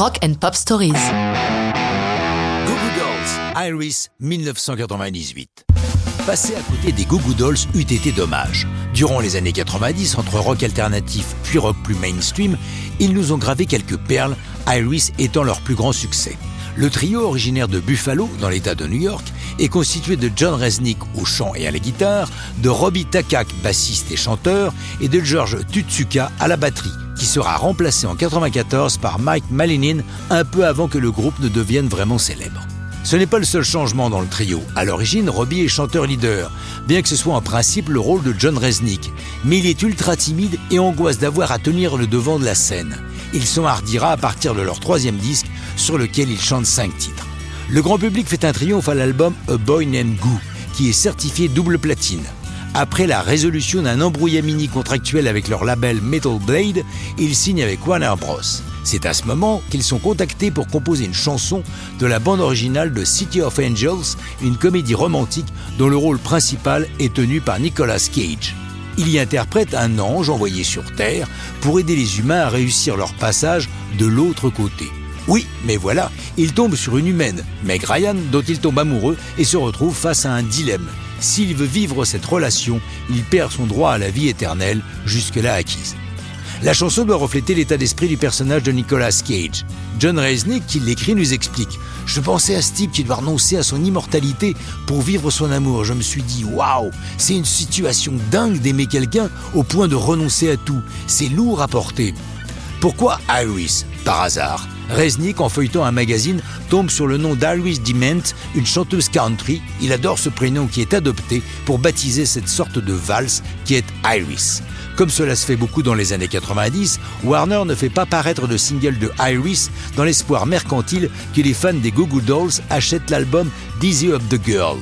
Rock and Pop Stories. Goo Goo Dolls, Iris, 1998. Passer à côté des Goo Goo Dolls eût été dommage. Durant les années 90, entre rock alternatif puis rock plus mainstream, ils nous ont gravé quelques perles, Iris étant leur plus grand succès. Le trio originaire de Buffalo, dans l'État de New York, est constitué de John Resnick au chant et à la guitare, de Robbie Takak, bassiste et chanteur, et de George Tutsuka à la batterie, qui sera remplacé en 1994 par Mike Malinin un peu avant que le groupe ne devienne vraiment célèbre. Ce n'est pas le seul changement dans le trio. À l'origine, Robbie est chanteur-leader, bien que ce soit en principe le rôle de John Resnick. Mais il est ultra timide et angoisse d'avoir à tenir le devant de la scène. Il s'enhardira à partir de leur troisième disque, sur lequel il chante cinq titres. Le grand public fait un triomphe à l'album A Boy Named Goo, qui est certifié double platine. Après la résolution d'un embrouillamini contractuel avec leur label Metal Blade, ils signent avec Warner Bros. C'est à ce moment qu'ils sont contactés pour composer une chanson de la bande originale de City of Angels, une comédie romantique dont le rôle principal est tenu par Nicolas Cage. Il y interprète un ange envoyé sur Terre pour aider les humains à réussir leur passage de l'autre côté. Oui, mais voilà, il tombe sur une humaine, Meg Ryan, dont il tombe amoureux et se retrouve face à un dilemme. S'il veut vivre cette relation, il perd son droit à la vie éternelle, jusque-là acquise. La chanson doit refléter l'état d'esprit du personnage de Nicolas Cage. John Resnick, qui l'écrit, nous explique Je pensais à Steve qui doit renoncer à son immortalité pour vivre son amour. Je me suis dit Waouh, c'est une situation dingue d'aimer quelqu'un au point de renoncer à tout. C'est lourd à porter. Pourquoi Iris Par hasard? Resnick, en feuilletant un magazine, tombe sur le nom d'Iris Dement, une chanteuse country. Il adore ce prénom qui est adopté pour baptiser cette sorte de valse qui est Iris. Comme cela se fait beaucoup dans les années 90, Warner ne fait pas paraître de single de Iris dans l'espoir mercantile que les fans des Goo Goo Dolls achètent l'album Dizzy of the Girl.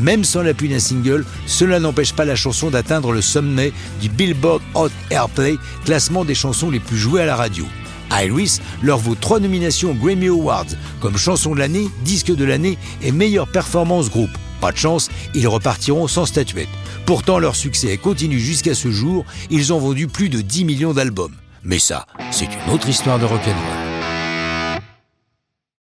Même sans l'appui d'un single, cela n'empêche pas la chanson d'atteindre le sommet du Billboard Hot Airplay, classement des chansons les plus jouées à la radio. Iris leur vaut trois nominations Grammy Awards comme chanson de l'année, disque de l'année et meilleure performance groupe. Pas de chance, ils repartiront sans statuette. Pourtant, leur succès continue jusqu'à ce jour. Ils ont vendu plus de 10 millions d'albums. Mais ça, c'est une autre histoire de rock'n'roll.